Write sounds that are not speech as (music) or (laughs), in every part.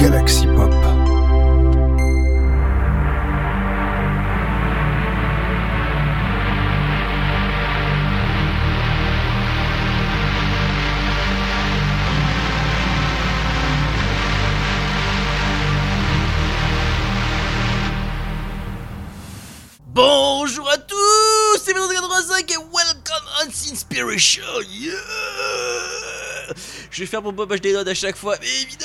Galaxy Pop. Bonjour à tous, c'est Vince85 et welcome on Inspiration. Yeah je vais faire mon Bob des notes à chaque fois, mais évidemment,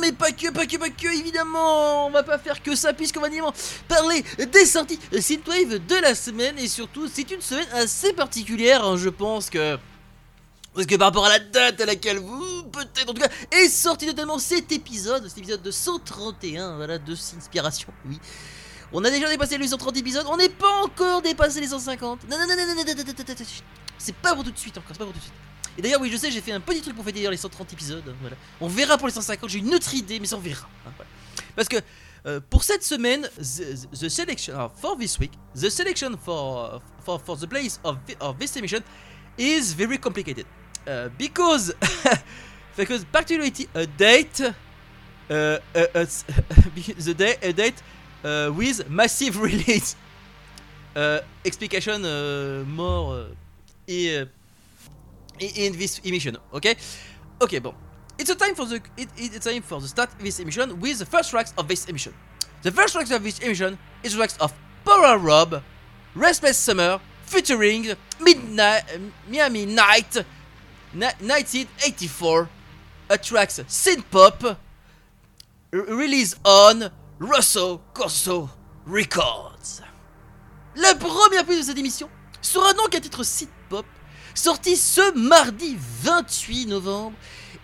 mais pas que, pas que, pas que, évidemment, on va pas faire que ça puisqu'on va dire parler des sorties Synthwave de la semaine et surtout c'est une semaine assez particulière, hein, je pense que. Parce que par rapport à la date à laquelle vous, peut-être en tout cas, est sorti notamment cet épisode, cet épisode de 131, voilà, de Inspiration, oui. On a déjà dépassé les 130 épisodes, on n'est pas encore dépassé les 150. Non, non, non, non, non, non, non, non, non, non, c'est pas pour tout de suite encore, c'est pas pour tout de suite. Et d'ailleurs, oui, je sais, j'ai fait un petit truc pour fêter les 130 épisodes. Voilà. On verra pour les 150, j'ai une autre idée, mais on verra. Hein. Parce que euh, pour cette semaine, the, the selection uh, for this week, the selection for for, for the place of, of this emission is very complicated uh, because (laughs) because particularly a date, uh, (laughs) the day a date with massive (laughs) release. Explication more et, in this emission, okay? Okay, bon. It's a time for the it, it's time for the start this emission with the first tracks of this emission. The first tracks of this emission is tracks of Power Rob, Restless Summer, featuring Midnight Miami Night, 1984, a tracks synth pop released on Russo Corso Records. La première piste de cette émission sera donc un titre synth sorti ce mardi 28 novembre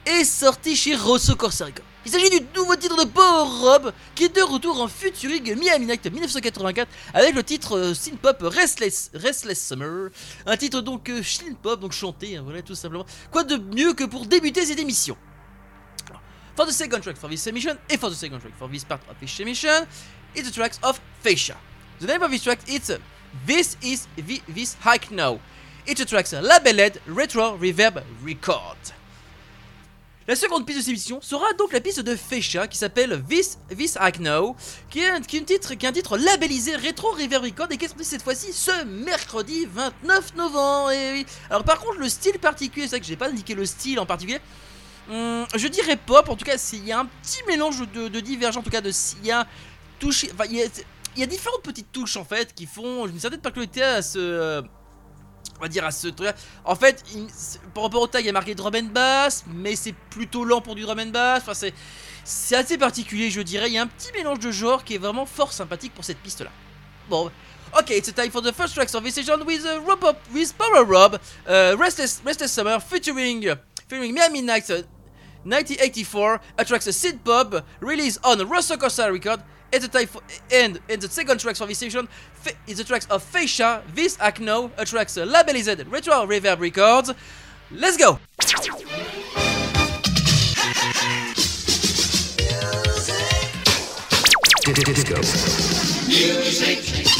et sorti chez Rosso Corsa Records. Il s'agit du nouveau titre de Power Rob qui est de retour en featuring Miami Night 1984 avec le titre euh, pop Restless, Restless Summer, un titre donc euh, pop donc chanté, hein, voilà tout simplement. Quoi de mieux que pour débuter cette émission? For the second track for this emission et for the second track for this part of this emission, it's the tracks of Fascia. The name of this track is This is this hike now. A tracks labeled Retro Reverb Record. La seconde piste de cette émission sera donc la piste de Fesha qui s'appelle This, This I Know, qui est, un, qui, est un titre, qui est un titre labellisé Retro Reverb Record et qui est sorti cette fois-ci ce mercredi 29 novembre. Et. Alors par contre le style particulier, c'est vrai que j'ai pas indiqué le style en particulier. Hum, je dirais pop, en tout cas il y a un petit mélange de, de divergents, en tout cas de il y a touché, enfin il y a, il y a différentes petites touches en fait qui font une certaine particularité à ce euh, on va dire à ce truc En fait, par rapport au tag, il y a marqué drum and bass, mais c'est plutôt lent pour du drum and bass. Enfin, c'est, assez particulier, je dirais. Il y a un petit mélange de genres qui est vraiment fort sympathique pour cette piste-là. Bon. Ok, it's time for the first track of this session with uh, Rob with Power Rob, uh, Restless, Restless Summer, featuring, featuring Miami Nights, uh, 1984, a track synth pop, released on Russell Costa Record, and the, type and, and the second tracks for this session is the tracks of Fascia, This Acno, a tracks uh, labelized Retro Reverb Records. Let's go! Disco. Music.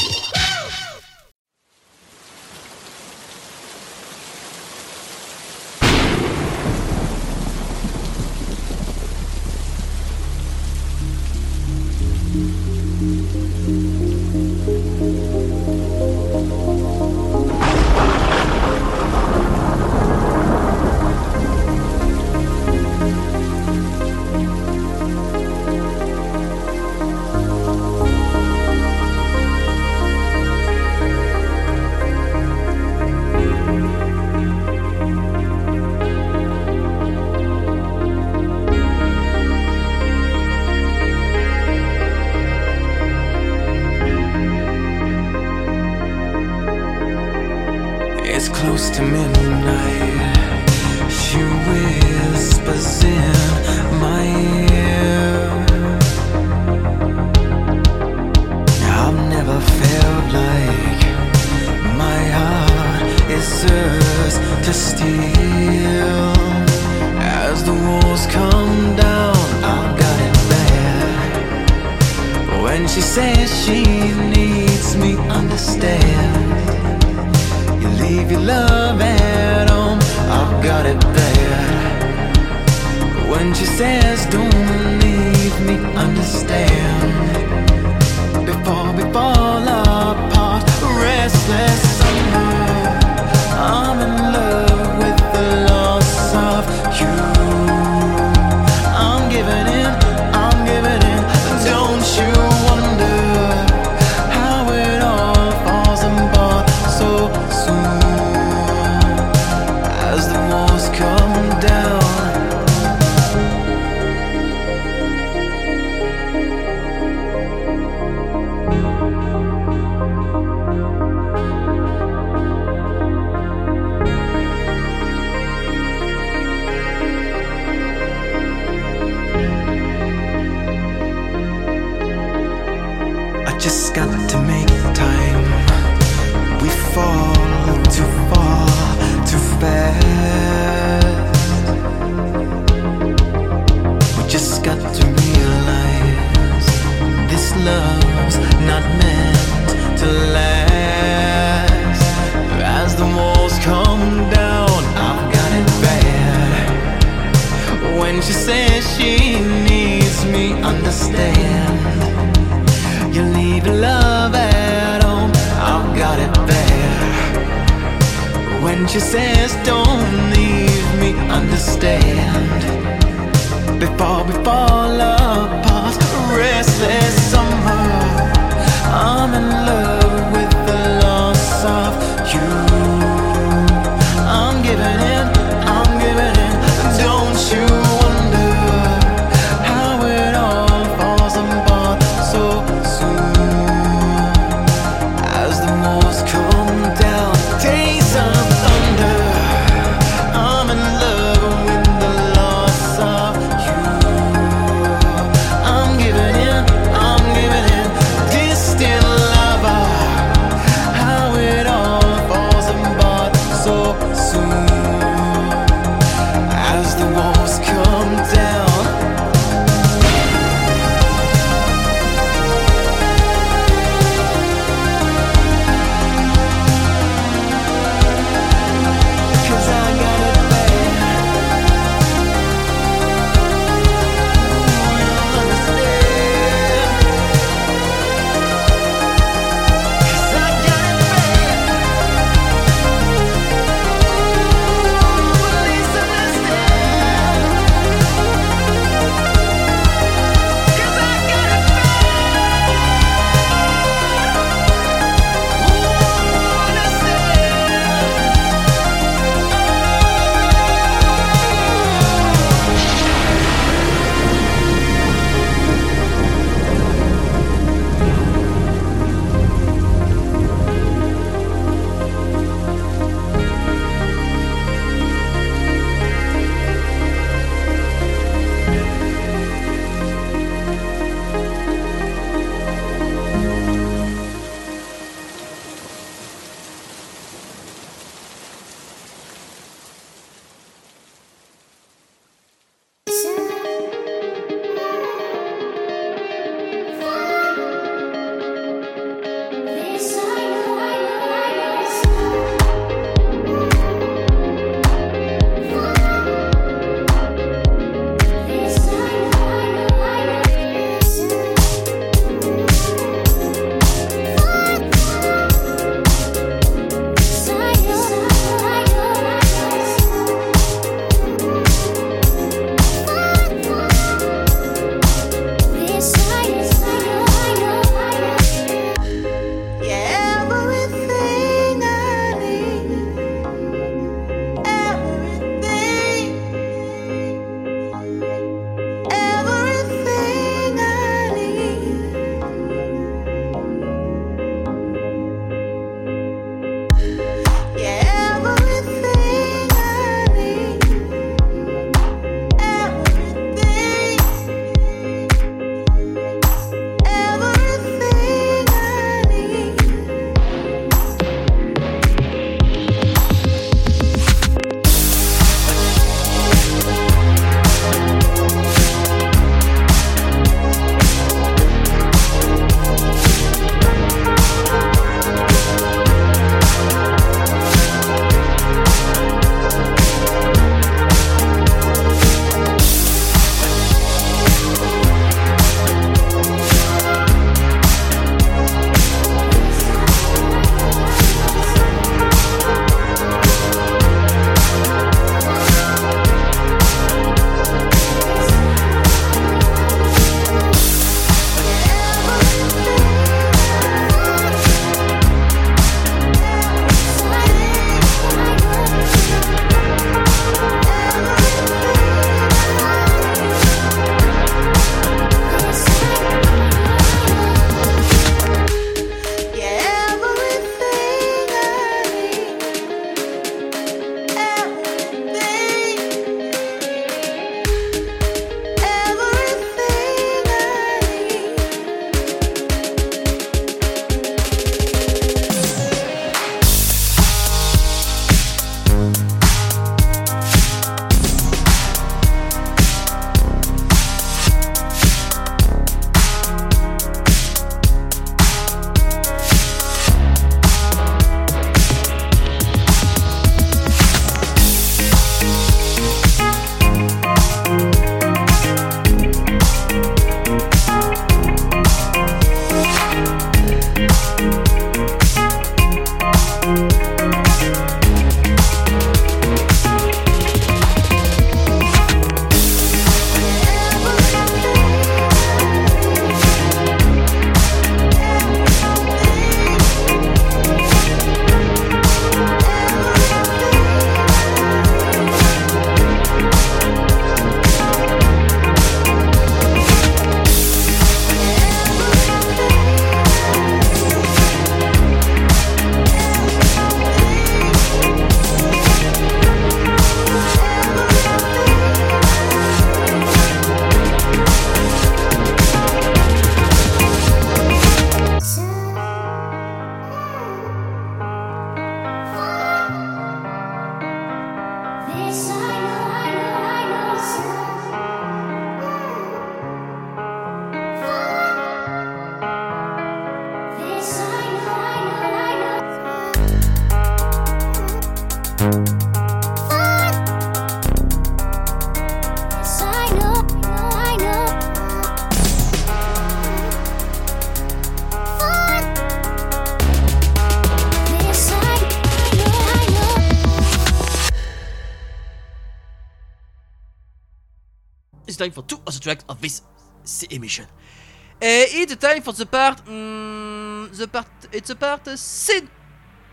For of the this s- emission. Uh, it's the time for the part, mm, the part, it's a part uh, synth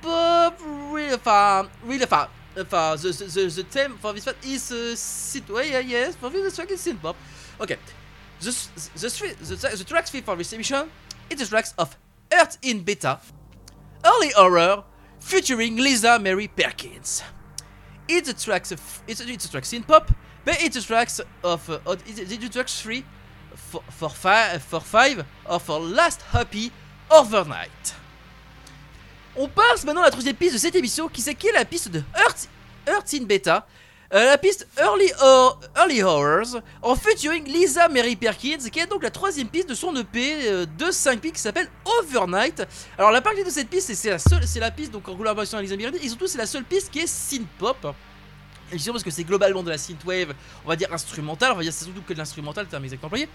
pop, really far, really far. Enfin, the, the, the, the theme for this part is uh, synth, well, yeah, yes, for this track is synth pop. Okay, the, the, the, tra- the tracks for this emission, it's the tracks of Earth in Beta, Early Horror, featuring Lisa Mary Perkins. It's the tracks of, it's, it's the tracks in pop, but it's tracks of, uh, the tracks three? For, for, fi- for five of our last happy overnight. On passe maintenant à la troisième piste de cette émission qui c'est qui est la piste de Earth, Earth in Beta. Euh, la piste Early, Hor- Early Horrors en featuring Lisa Mary Perkins qui est donc la troisième piste de son EP euh, de 5 pistes qui s'appelle Overnight. Alors la partie de cette piste c'est- c'est la seule, c'est la piste donc en collaboration avec Lisa Mary et surtout c'est la seule piste qui est synth pop. Justement parce que c'est globalement de la synthwave, on va dire instrumentale, on va dire c'est surtout que de l'instrumental, terme exactement employé.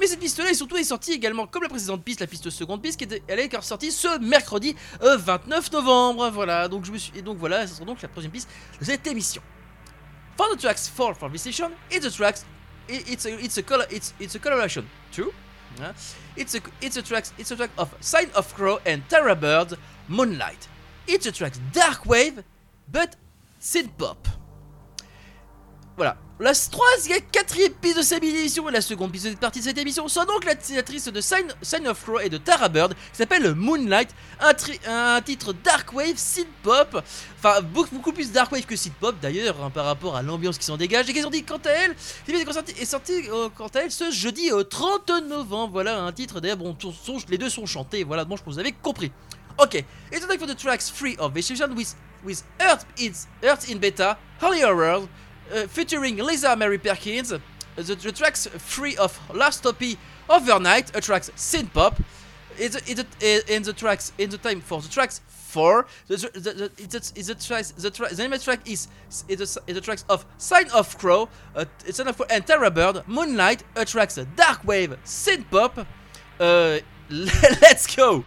Mais cette piste-là est surtout est sortie également comme la précédente piste, la piste seconde piste, qui était, elle est sortie ce mercredi euh, 29 novembre. Voilà, donc je me suis et donc voilà, ce sera donc la troisième piste de cette émission. For the tracks 4 for this session, it's a tracks, it's a, it's a color, it's it's a coloration too. Yeah. It's a it's a tracks it's a track of Sign of Crow and Tara Bird, Moonlight. It's a track dark wave, but synth pop. Voilà. La troisième, quatrième piste de cette émission et la seconde piste de cette partie de cette émission sont donc la titratrice de Sign, of Crow et de Tara Bird qui s'appelle Moonlight, un, titre dark wave, synth pop, enfin beaucoup, beaucoup plus dark wave que synth pop d'ailleurs hein, par rapport à l'ambiance qui s'en dégage et qui sont dit quant à elle, est est euh, quant à elle ce jeudi euh, 30 novembre. Voilà un titre d'ailleurs, bon, les deux sont chantés, voilà, bon je pense que vous avez compris. Ok, it's time for the tracks 3 of session with, Earth, is, Earth in Beta, Holy Horror, uh, featuring Lisa Mary Perkins, the, the tracks 3 of Last Topi Overnight, a tracks synth pop, it's, it's, uh, in the tracks, in the time for the tracks 4, the, the, the, the the, the the track is, is the, the tracks of Sign of Crow, uh, Sign of Crow and Terror Bird, Moonlight, a tracks Dark Wave, synth pop, uh, (laughs) let's go!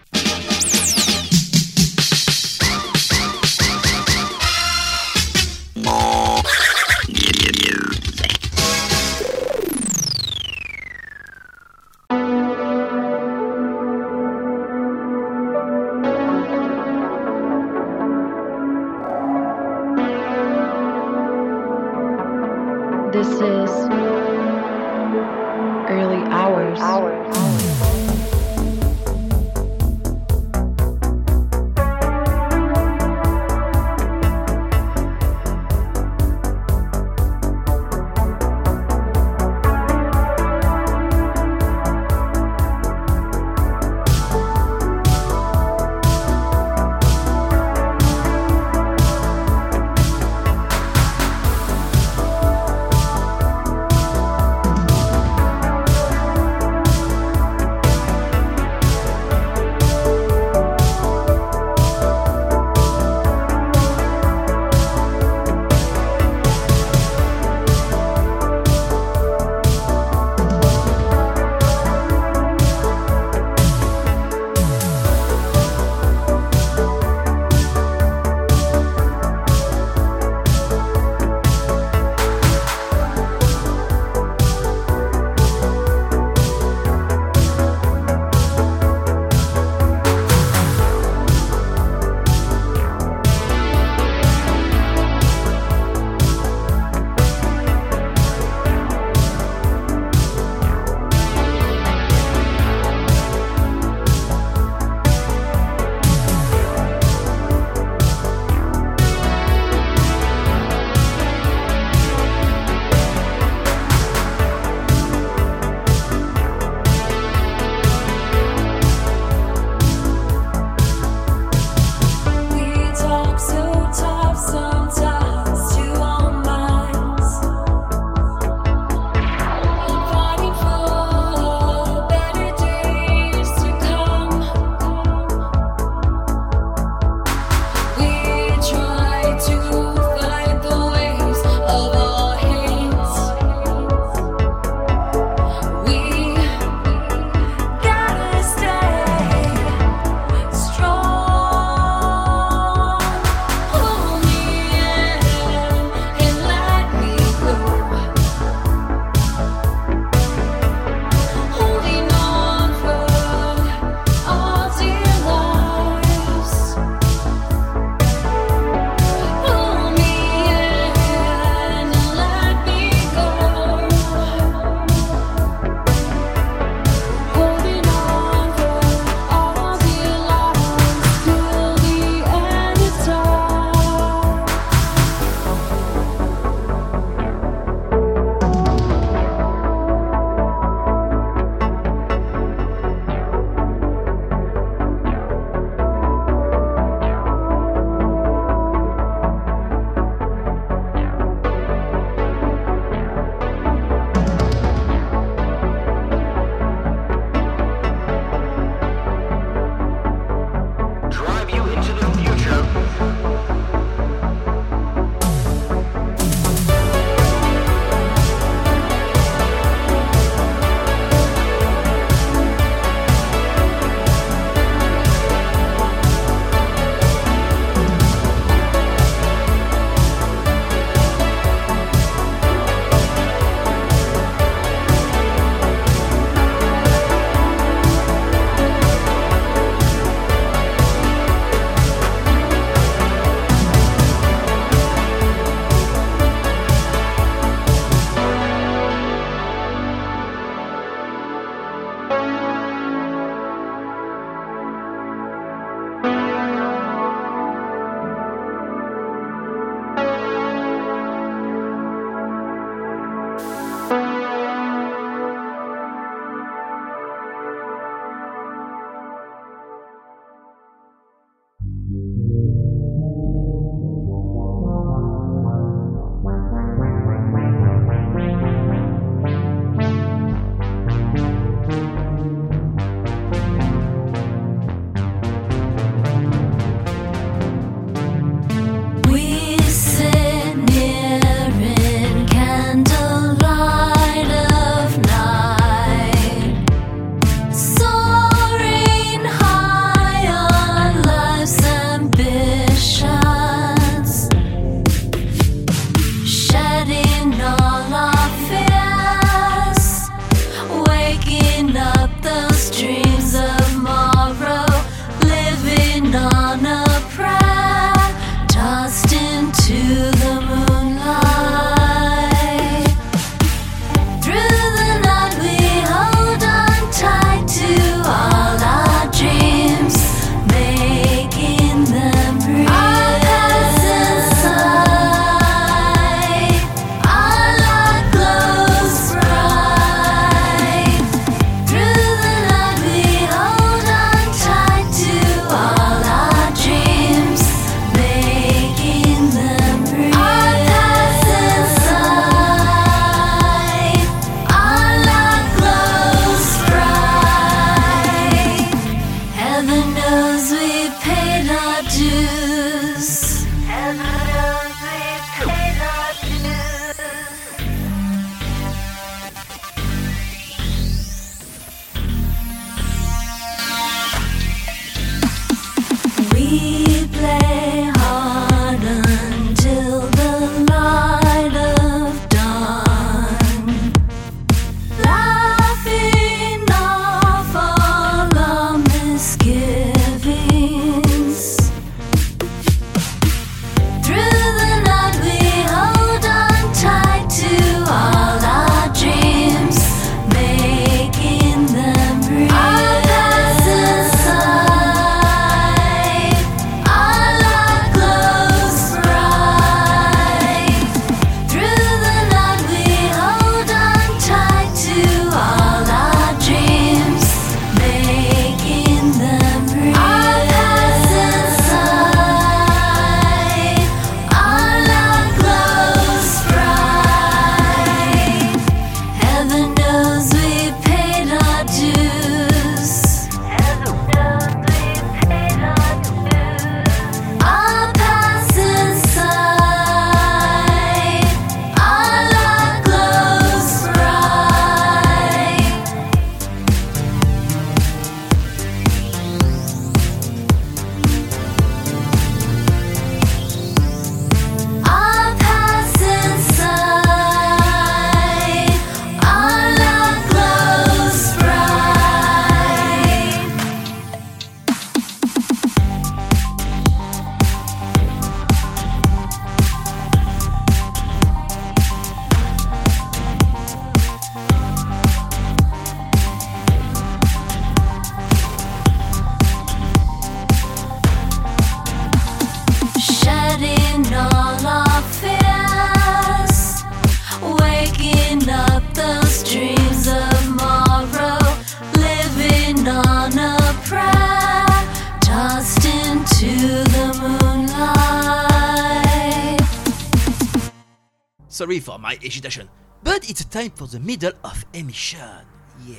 Sorry for my agitation. But it's time for the middle of emission. Yeah.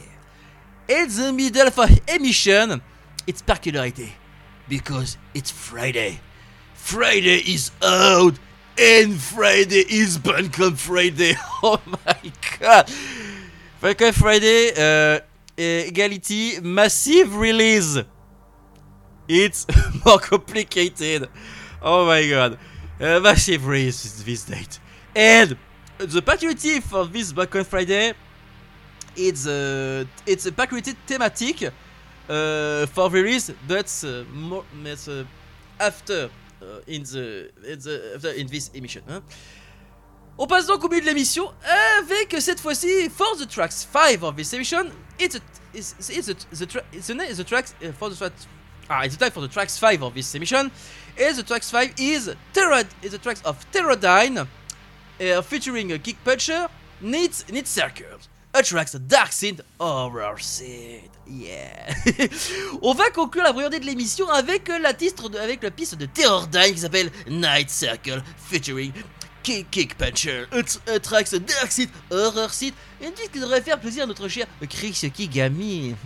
It's the middle of emission. It's peculiarity. Because it's Friday. Friday is out. And Friday is Buncombe Friday. (laughs) Oh my god. Buncombe Friday, uh, equality, massive release. It's (laughs) more complicated. Oh my god. Uh, massive release is this date. And the peculiarity for this Black Friday, it's a it's a peculiarity thematic uh, for release, but uh, more uh, after uh, in the in the after in this emission. hein. On passe donc au milieu de l'émission avec cette fois-ci for the tracks 5 of this emission. It's a, it's, it's a, the, tra- it's the, na- the tracks uh, for the tracks. Ah, it's the time for the tracks 5 of this emission. And the tracks 5 is Terror is the tracks of Terrodyne uh, featuring a Kick Puncher, Needs Needs Circles. Attracts dark synth horror synth. Yeah. (laughs) On va conclure la première de l'émission avec la titre de, avec la piste de Terrordyne qui s'appelle Night Circle featuring Kick, Kick Puncher. Attracts dark synth horror synth. Une disque qui devrait faire plaisir à notre cher Chris Kigami. (laughs)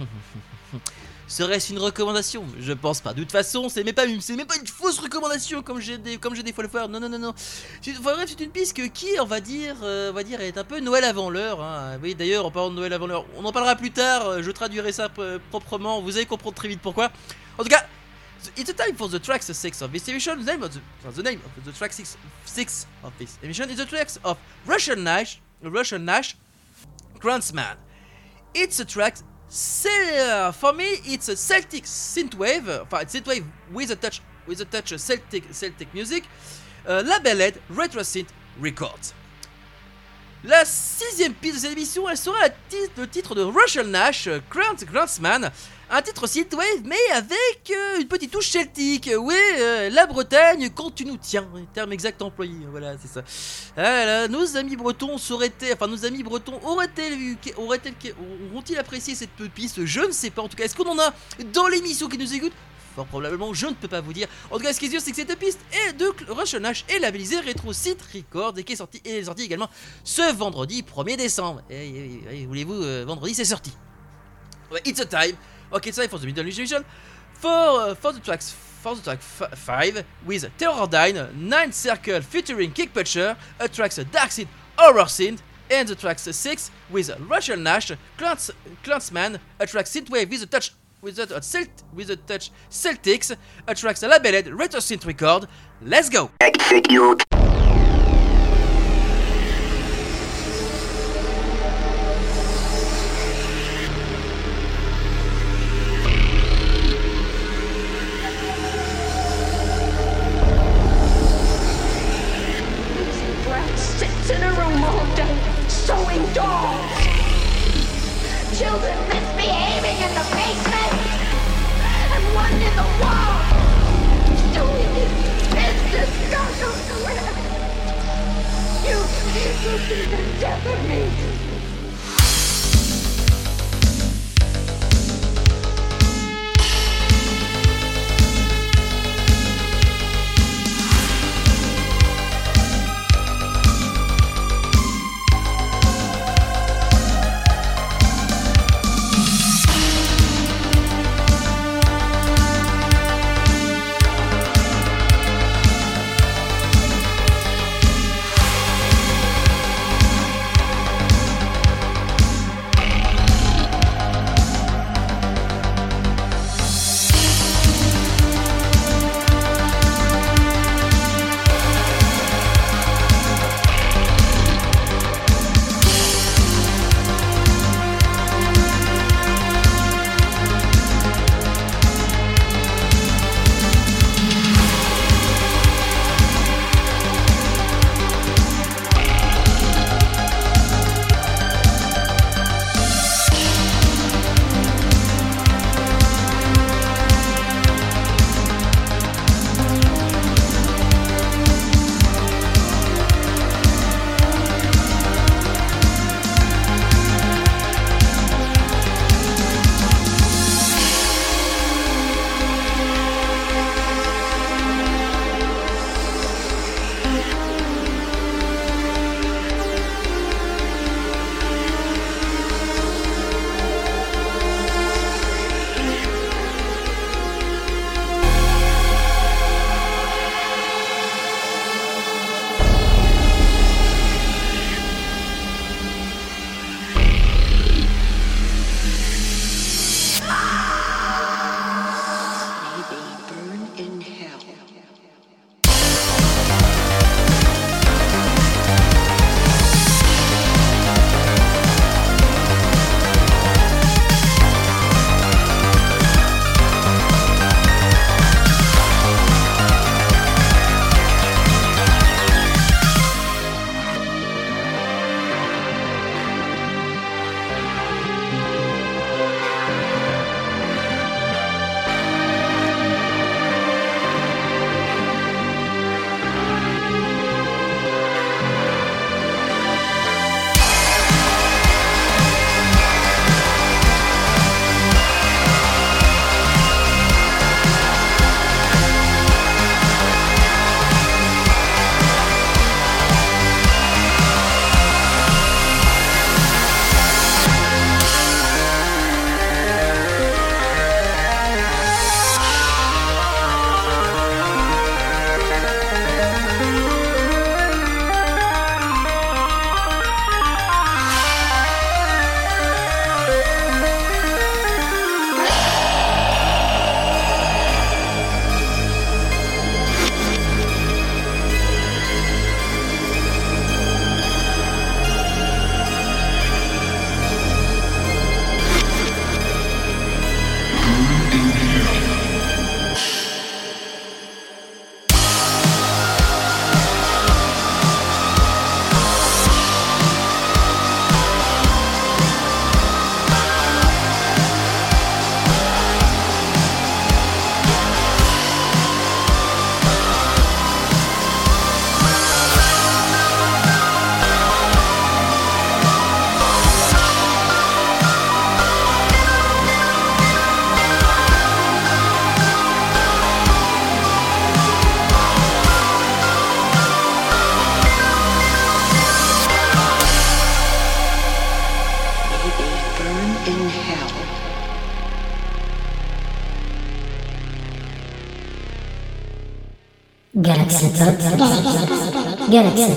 Serait-ce une recommandation? Je pense pas. De toute façon, c'est même pas une, même pas une fausse recommandation comme j'ai des, comme j'ai des fois le faire. Non, non, non, non. C'est- enfin, bref, c'est une piste qui, on va dire, euh, on va dire, est un peu Noël avant l'heure. Hein. Oui, d'ailleurs, en parlant de Noël avant l'heure, on en parlera plus tard. euh, Je traduirai ça euh, proprement. Vous allez comprendre très vite pourquoi. En tout cas, the- it's a time for the tracks six of this emission. The name of the, the name of the track six, six of this emission is the tracks of Russian Nash, Russian Nash, Gruntsman. It's a track. C'est for me, it's a Celtic synthwave. Enfin, synthwave with a touch, with a touch Celtic Celtic music. Uh, labeled Retro Synth Records. La sixième piste de cette émission, elle sera le titre de Russian Nash, euh, Grant Grantsman, un titre synthwave mais avec euh, une petite touche celtique. Oui, euh, la Bretagne quand tu nous tiens, terme exact employé. Voilà, c'est ça. Ah nos amis bretons auraient-ils auraient-ils apprécié cette piste Je ne sais pas. En tout cas, est-ce qu'on en a dans l'émission qui nous écoute? Fort probablement, je ne peux pas vous dire. En tout cas, ce qui est sûr, c'est que cette piste est de Russian Nash est labellisée Retro Synth Records et qui est sortie et également ce vendredi 1er décembre. Et, et- et- voulez-vous, euh, vendredi c'est sorti. It's a time. Okay, time for the middle division. For, uh, for the tracks for the track 5 with Terrordyne, Nine Circle featuring Kick Puncher, a tracks a dark synth horror synth, and the tracks 6 with Russian Nash, Clans, Clansman, a track synthwave with a touch with a, touch Celtics, a tracks a labeled retro synth record. Let's go. Galaxy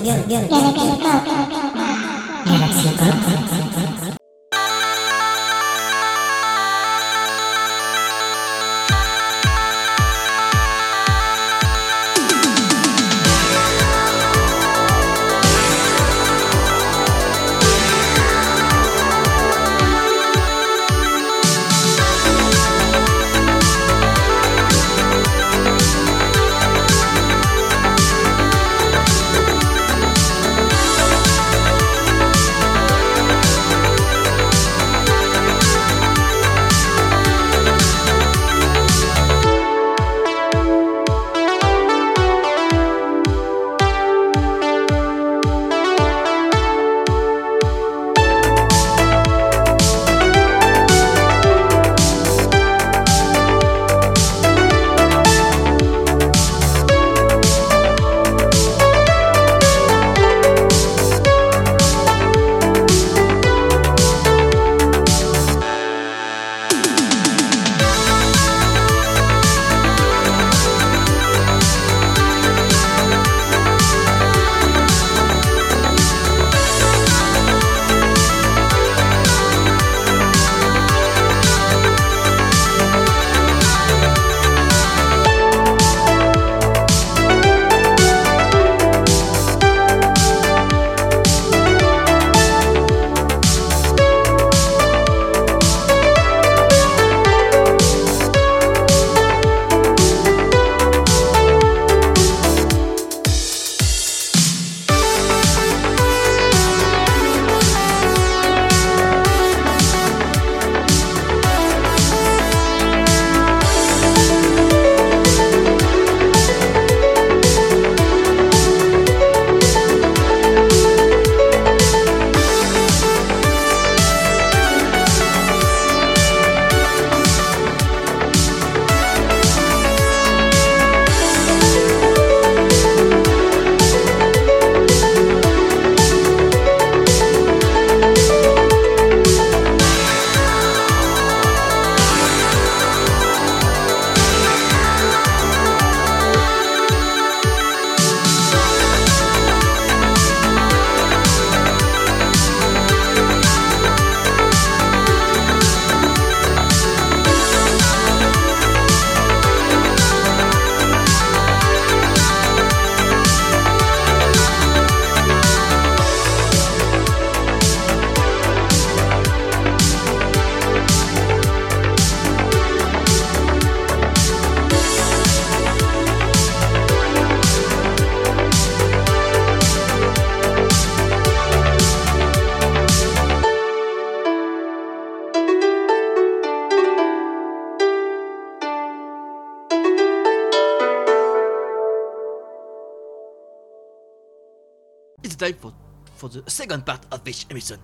for the second part of this emission.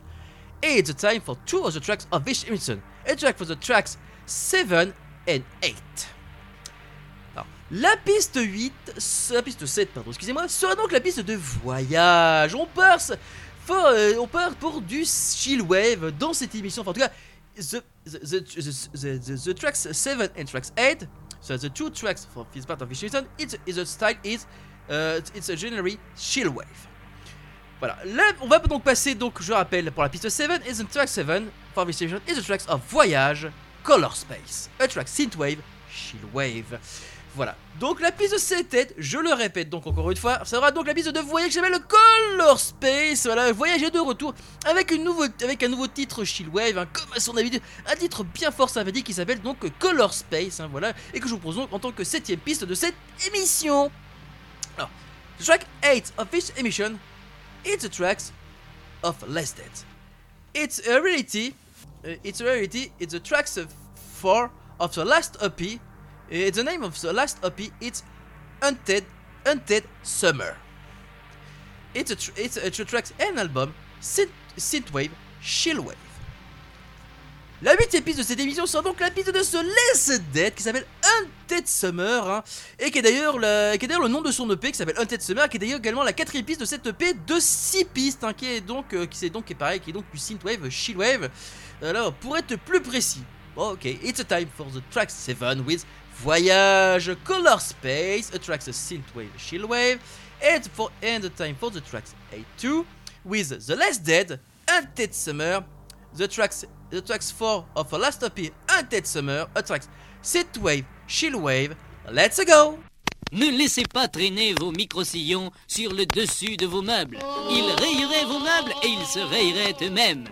It's the time for two of the tracks of this emission. A track for the tracks 7 and 8. Alors, la piste 8, la piste 7, pardon, excusez-moi, sera donc la piste de voyage. On part, euh, on part pour du chill wave dans cette émission. Enfin, en tout cas, the, the, the, the, the, tracks 7 and tracks 8, so the two tracks for this part of emission, it's, is the style is, uh, it's a generally chill wave. Voilà, là, on va donc passer, donc je rappelle, pour la piste 7, is the track 7, for station, is the tracks of Voyage, Color Space, a track Synthwave, Chillwave. Voilà, donc la piste 7, je le répète donc encore une fois, ça sera donc la piste de voyage qui s'appelle Color Space. Voilà, Voyage est de retour avec, une nouveau, avec un nouveau titre Chillwave, hein, comme à son habitude, un titre bien fort sympathique qui s'appelle donc Color Space, hein, voilà, et que je vous propose donc en tant que septième piste de cette émission. Alors, track 8 of this emission it's tracks of Less Dead. It's a reality. uh, it's a reality. It's the tracks of four of the last EP. Uh, the name of the last EP. It's Undead, Undead Summer. It's a tr- it's tr- tracks and album synth synthwave chillwave. La huitième piste de cette émission sera donc la piste de ce Less Dead qui s'appelle Undead Summer hein, et qui est d'ailleurs le, nom de son EP qui s'appelle Undead Summer qui est d'ailleurs également la quatrième piste de cette EP de 6 pistes hein, qui est donc euh, qui c'est donc qui est pareil qui est donc du synthwave chillwave. Alors pour être plus précis, ok, it's a time for the track 7 with Voyage Color Space, a track synthwave chillwave and for and the time for the tracks 8-2 with The Less Dead, Undead Summer, the tracks the tracks 4 of a last EP, Undead Summer, a tracks Synthwave, Chillwave, let's go! Ne laissez pas traîner vos micro-sillons sur le dessus de vos meubles. Ils rayeraient vos meubles et ils se rayeraient eux-mêmes.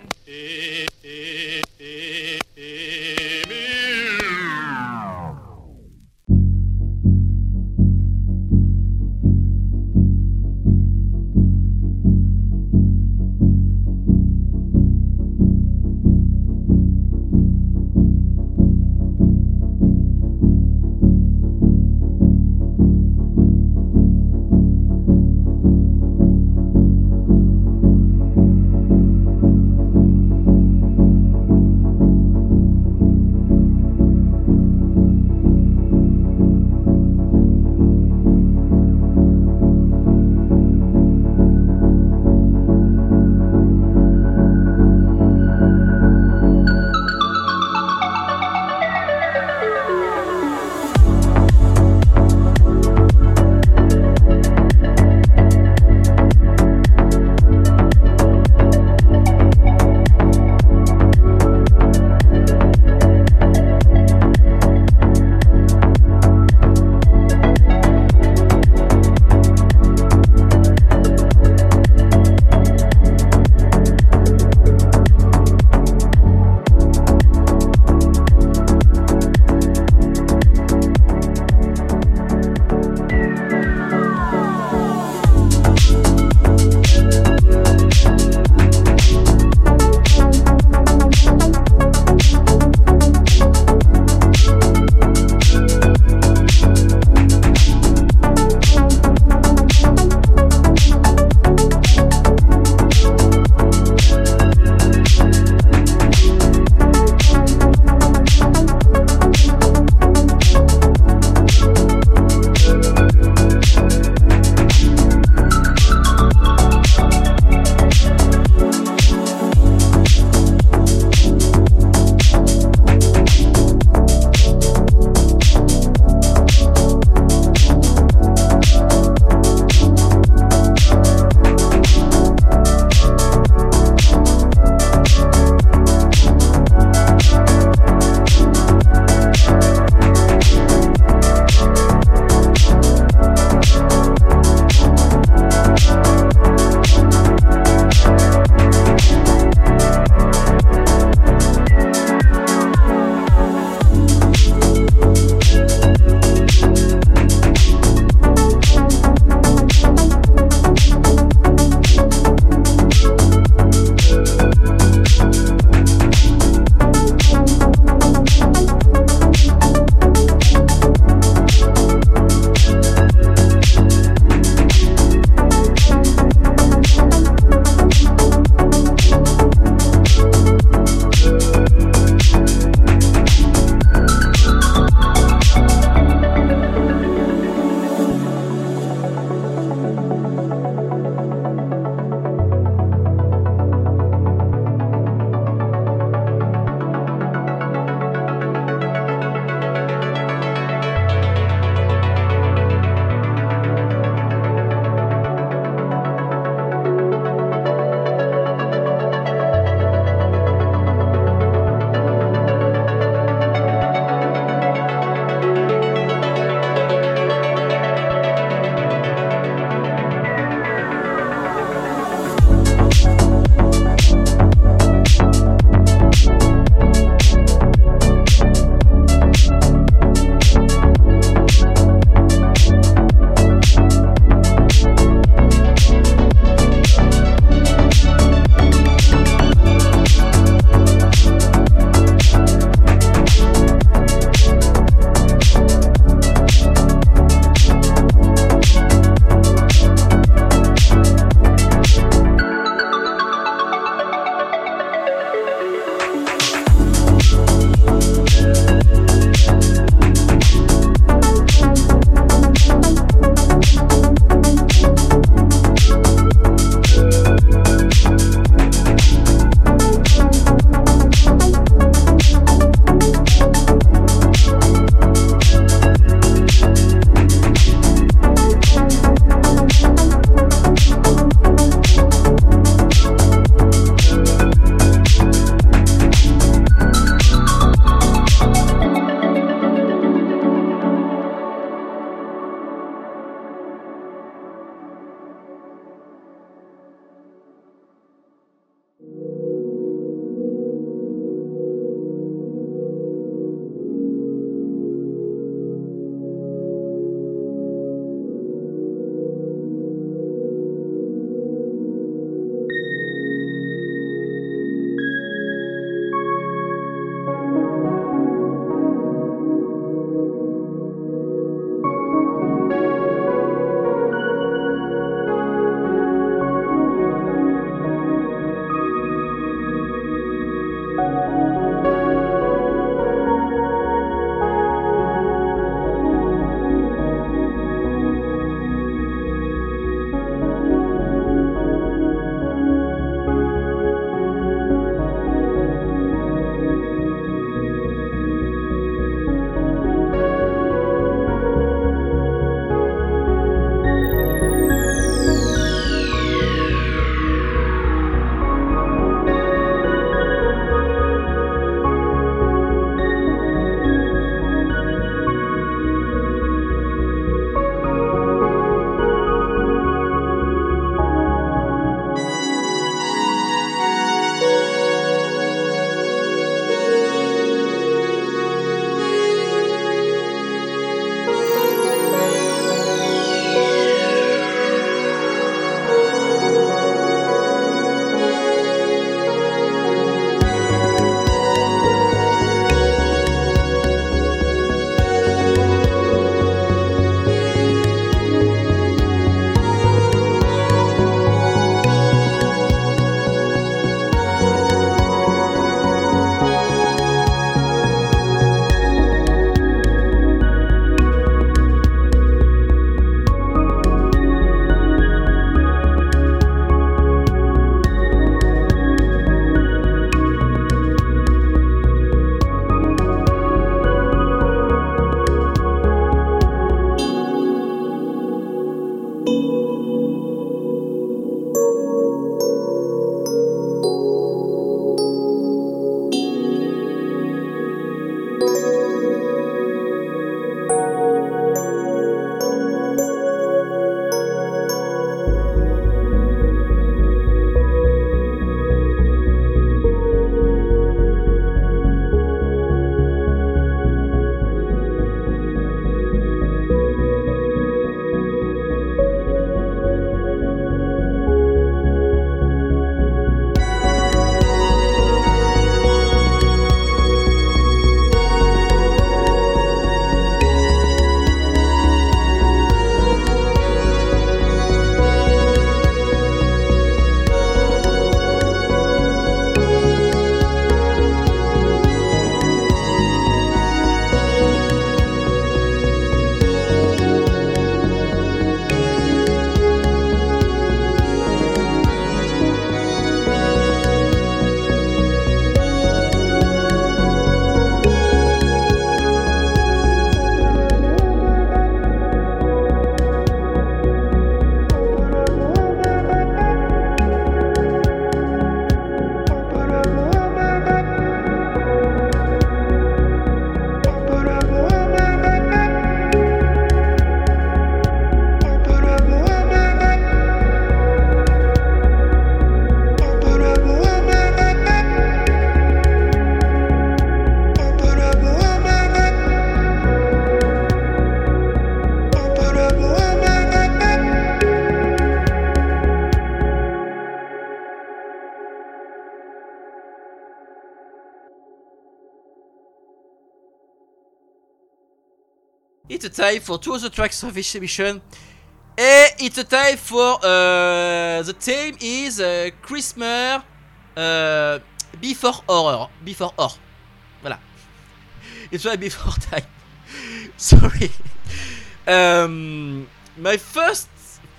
It's time for two other tracks of this emission. And it's a time for uh, the theme is uh, Christmas uh, before horror. Before horror. Voilà. (laughs) It's right before time. (laughs) Sorry. Um, my first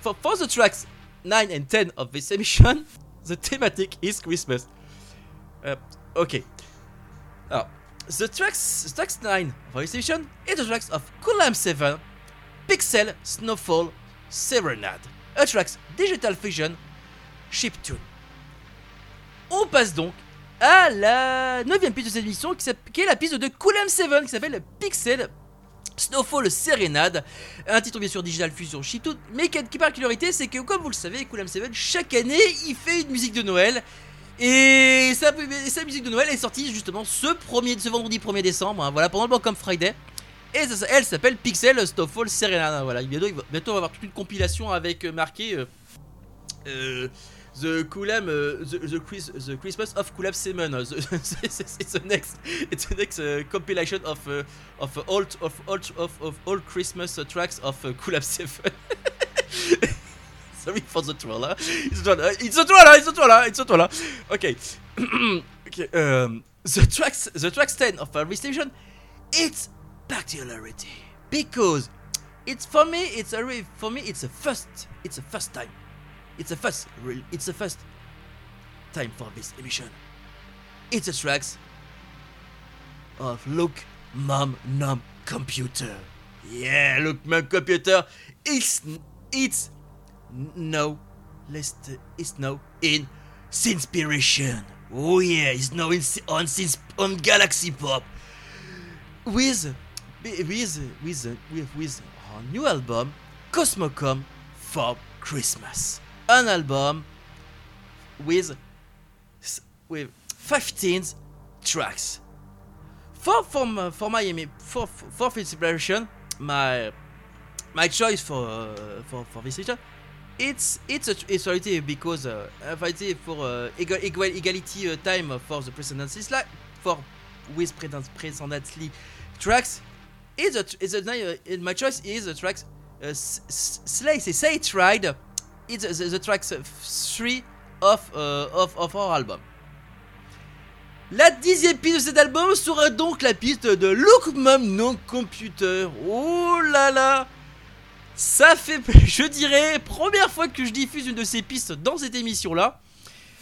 for, for the tracks 9 and 10 of this emission, (laughs) the thematic is Christmas. Uh, okay. Alors, the tracks, tracks 9 for this emission is the tracks of Colam 7, Pixel, Snowfall, Serenade, a tracks Digital Fusion, Chiptune. On passe donc à la 9 piste de cette émission qui, qui est la piste de Coolum 7 qui s'appelle Pixel Snowfall Serenade, un titre bien sûr Digital Fusion Chiptune, mais qui a une particularité c'est que comme vous le savez, Coolum 7 chaque année il fait une musique de Noël. Et sa, musique de Noël est sortie justement ce, premier, ce vendredi 1er décembre, hein, voilà, pendant le Welcome Friday. Et elle s'appelle Pixel Snowfall Serenade. Voilà, bientôt, bientôt on va avoir toute une compilation avec euh, marqué euh, euh, The the, the, Chris- the Christmas of Coolam Simon. (laughs) Uh, it's, the next, the next compilation of of all of all of, of all Christmas tracks of Coolam (laughs) Seven. Sorry for the troll. Huh? It's a troll. uh, It's a troll. huh? It's a troll. huh? It's a troll. huh? Okay. (clears throat) okay. Um, the tracks, the tracks ten of uh, Station, it's particularity because it's for me. It's a for me. It's a first. It's a first time. It's a first. It's a first time for this emission. It's a tracks of Look Mom Num Computer. Yeah, Look Mom Computer. It's it's no less is no in Sinspiration. Oh yeah, it's no in on on Galaxy Pop with with with with with our new album Cosmocom for Christmas. An album with with 15 tracks. For for my, for my for for for inspiration, my my choice for uh, for for this edition, it's it's a it's already because uh, idea for uh, equal, equality uh, time for the precedency slide for with precedently tracks. It's a it's a uh, my choice is the tracks uh, Slay Say It Ride. It's the, the tracks three of uh, of of our album. La dixième piste de cet album sera donc la piste de Look Mom Non Computer. Oh là là Ça fait, (laughs) je dirais, première fois que je diffuse une de ces pistes dans cette émission-là.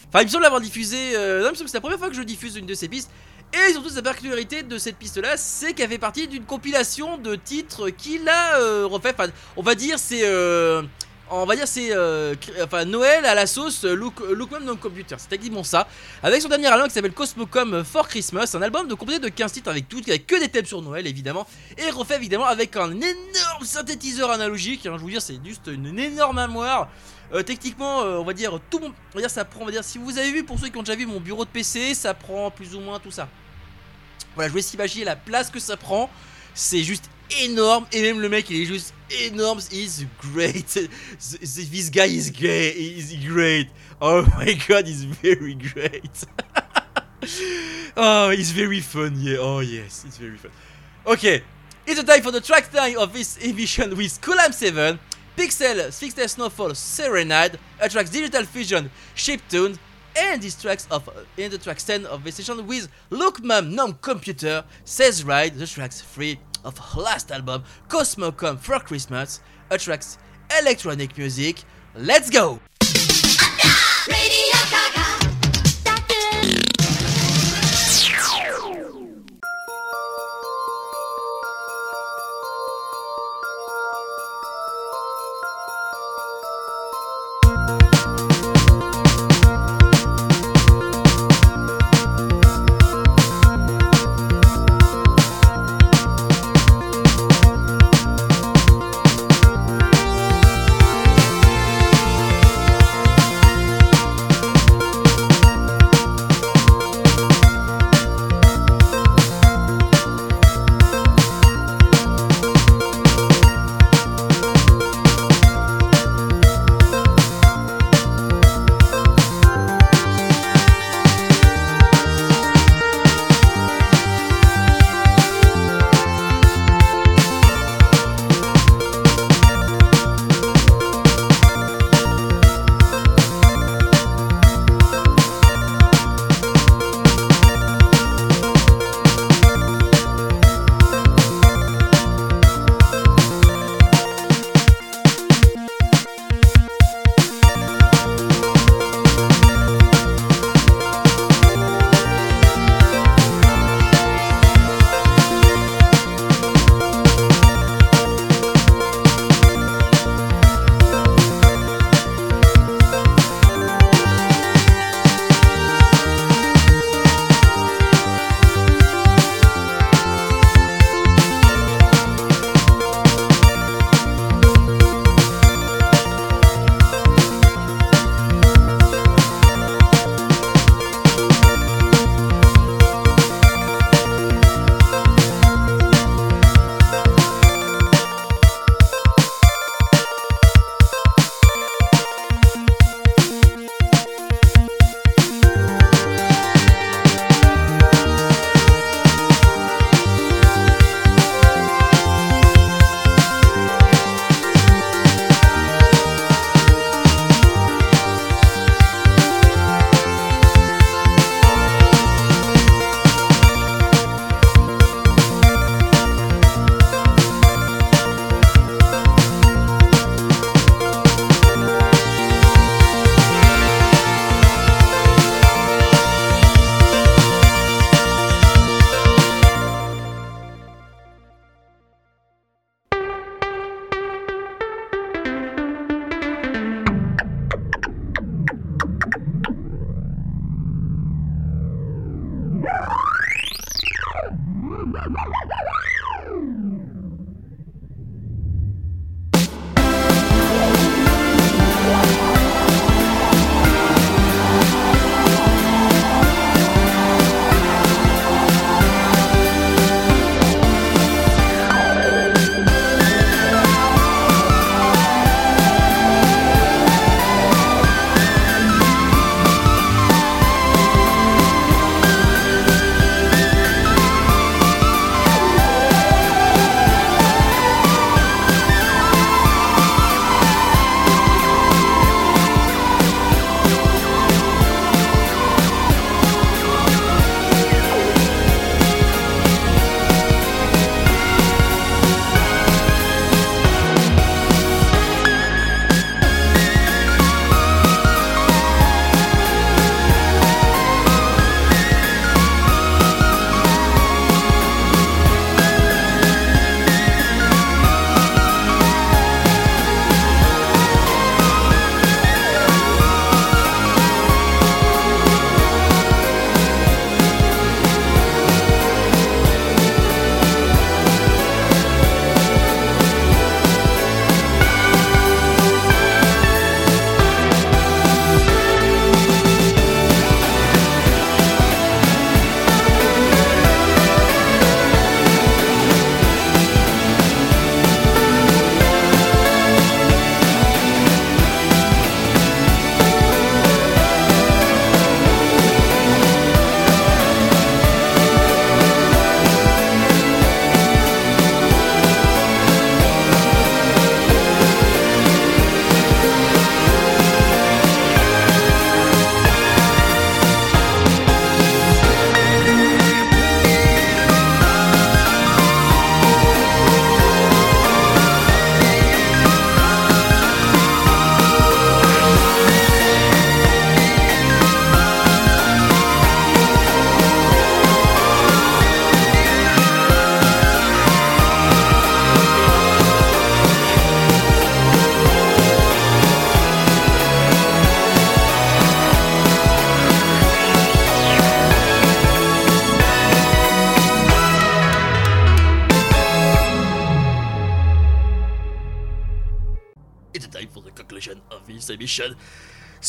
Enfin, il me semble l'avoir diffusé... Euh, non, il me semble que c'est la première fois que je diffuse une de ces pistes. Et surtout, sa particularité de cette piste-là, c'est qu'elle fait partie d'une compilation de titres qu'il a euh, refait. Enfin, on va dire, c'est... euh, on va dire c'est euh, enfin Noël à la sauce euh, Look, Look Mom Non Computer, c'est exactement ça. Avec son dernier album qui s'appelle Cosmocom for Christmas, un album de composé de 15 titres avec tout, avec que des thèmes sur Noël évidemment, et refait évidemment avec un énorme synthétiseur analogique. hein, je vous dire, c'est juste une énorme armoire. Euh, techniquement, euh, on va dire tout, mon- on va dire ça prend, on va dire si vous avez vu pour ceux qui ont déjà vu mon bureau de PC, ça prend plus ou moins tout ça. Voilà, je laisse imaginer la place que ça prend. C'est juste énorme et même le mec il est juste énorme. He's great. (laughs) This guy is great. He's great. Oh my god, he's very great. (laughs) oh, he's very fun. Yeah. Oh yes, it's very fun. Okay, it's the time for the track time of this edition with Colam 7, Pixel, Pixel Snowfall, Serenade, a tracks Digital Fusion, Chiptune, and these tracks of in the tracks 10 of this session with Look Mom Non Computer, Says Ride, the tracks 3 of her last album, Cosmocom for Christmas, a tracks electronic music. Let's go!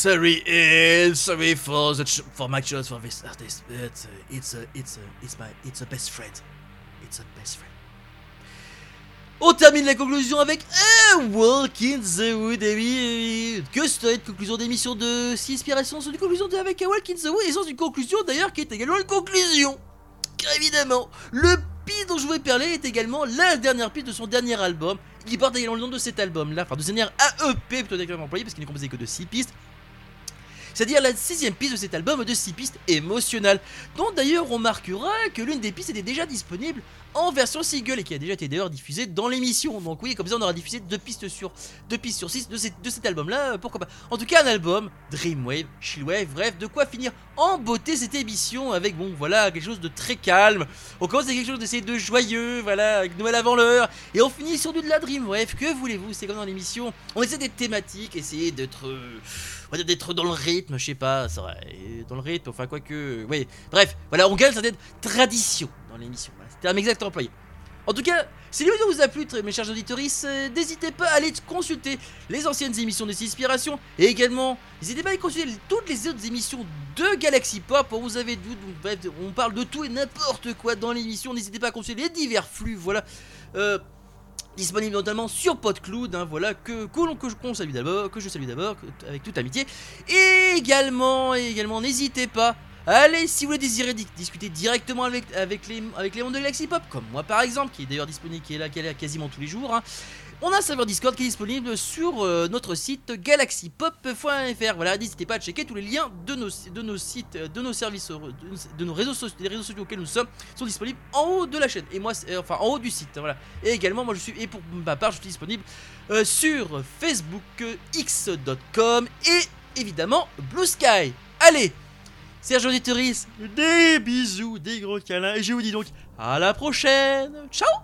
Sorry, uh, sorry for for my choice for this artist, but uh, it's a, it's a, it's my, it's a best friend. It's a best friend. On termine la conclusion avec un Walk in the Wood. Et oui, euh, que serait une conclusion d'émission de 6 inspirations C'est une conclusion de, avec un Walk in the Wood et sans une conclusion d'ailleurs qui est également une conclusion. Car évidemment, le piste dont je voulais parler est également la dernière piste de son dernier album. qui porte également le nom de cet album là, enfin de ce dernier AEP plutôt exactement employé parce qu'il n'est composé que de 6 pistes. C'est-à-dire la sixième piste de cet album de 6 pistes émotionnelles, dont d'ailleurs on remarquera que l'une des pistes était déjà disponible en version single et qui a déjà été d'ailleurs diffusée dans l'émission. Donc oui, comme ça on aura diffusé deux pistes sur deux pistes sur 6 de, cet- album-là, pourquoi pas. En tout cas un album, Dreamwave, Chillwave, bref, de quoi finir en beauté cette émission avec bon voilà quelque chose de très calme. On commence avec quelque chose d'essayer de joyeux, voilà, avec Noël avant l'heure, et on finit sur du de la Dreamwave. Que voulez-vous? C'est comme dans l'émission, on essaie d'être thématique, essayer d'être euh, va dire d'être dans le rythme, je sais pas, ça va, dans le rythme, enfin quoi que, oui, bref, voilà, on garde certaine tradition dans l'émission, voilà, c'était un exact employé. En tout cas, si l'émission vous a plu, mes chers auditeurs, n'hésitez pas à aller consulter les anciennes émissions des Inspirations et également, n'hésitez pas à aller consulter toutes les autres émissions de Galaxy Pop. Vous avez donc, bref, on parle de tout et n'importe quoi dans l'émission. N'hésitez pas à consulter les divers flux, voilà. Euh, disponible notamment sur PodCloud, hein, voilà, que, que, salue d'abord, que je salue d'abord, avec toute amitié. Et également, également, n'hésitez pas, allez, si vous le désirez, di- discuter directement avec, avec, les, avec les mondes de Galaxy Pop, comme moi par exemple, qui est d'ailleurs disponible, qui est là, qui est là quasiment tous les jours. hein. On a un serveur Discord qui est disponible sur euh, notre site galaxypop.fr. Voilà, n'hésitez pas à checker tous les liens de nos, sites, de nos services, euh, de, nos réseaux, sociaux, des réseaux sociaux auxquels nous sommes, sont disponibles en haut de la chaîne. Et moi, euh, enfin en haut du site. Voilà. Et également, moi je suis, et pour ma part, je suis disponible sur Facebook, euh, x.com et évidemment Blue Sky. Allez, Serge Auditoris, des bisous, des gros câlins, et je vous dis donc à la prochaine. Ciao